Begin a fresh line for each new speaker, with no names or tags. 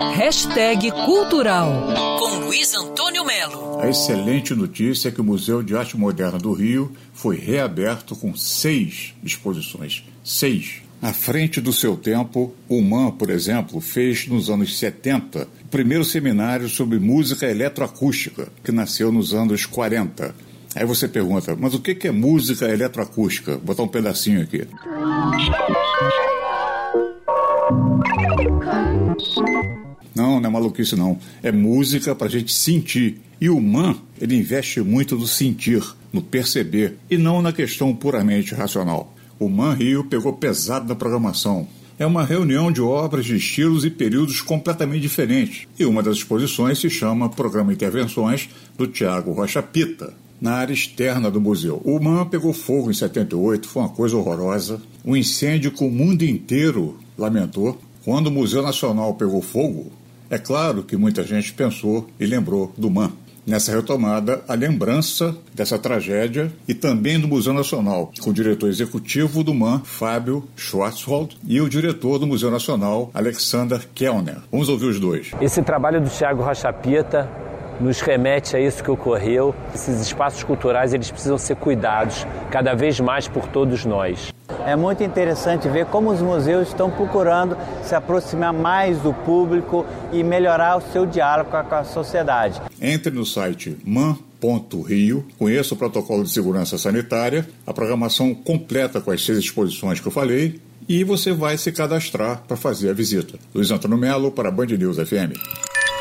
Hashtag Cultural com Luiz Antônio Melo.
A excelente notícia é que o Museu de Arte Moderna do Rio foi reaberto com seis exposições. Seis. À frente do seu tempo, o MAN, por exemplo, fez nos anos 70 o primeiro seminário sobre música eletroacústica, que nasceu nos anos 40. Aí você pergunta, mas o que é música eletroacústica? Vou botar um pedacinho aqui. Não, não é maluquice não. É música para a gente sentir. E o MAN, ele investe muito no sentir, no perceber, e não na questão puramente racional. O Man Rio pegou pesado na programação. É uma reunião de obras de estilos e períodos completamente diferentes. E uma das exposições se chama Programa Intervenções, do Tiago Rocha Pita, na área externa do museu. O MAN pegou fogo em 78, foi uma coisa horrorosa. Um incêndio que o mundo inteiro lamentou. Quando o Museu Nacional pegou fogo, é claro que muita gente pensou e lembrou do MAN nessa retomada a lembrança dessa tragédia e também do Museu Nacional, com o diretor executivo do MAN, Fábio Schwarzwald, e o diretor do Museu Nacional, Alexander Kellner. Vamos ouvir os dois.
Esse trabalho do Thiago Rochapita nos remete a isso que ocorreu. Esses espaços culturais eles precisam ser cuidados cada vez mais por todos nós.
É muito interessante ver como os museus estão procurando se aproximar mais do público e melhorar o seu diálogo com a sociedade.
Entre no site man.rio, conheça o protocolo de segurança sanitária, a programação completa com as seis exposições que eu falei e você vai se cadastrar para fazer a visita. Luiz Antônio Melo para Band News FM.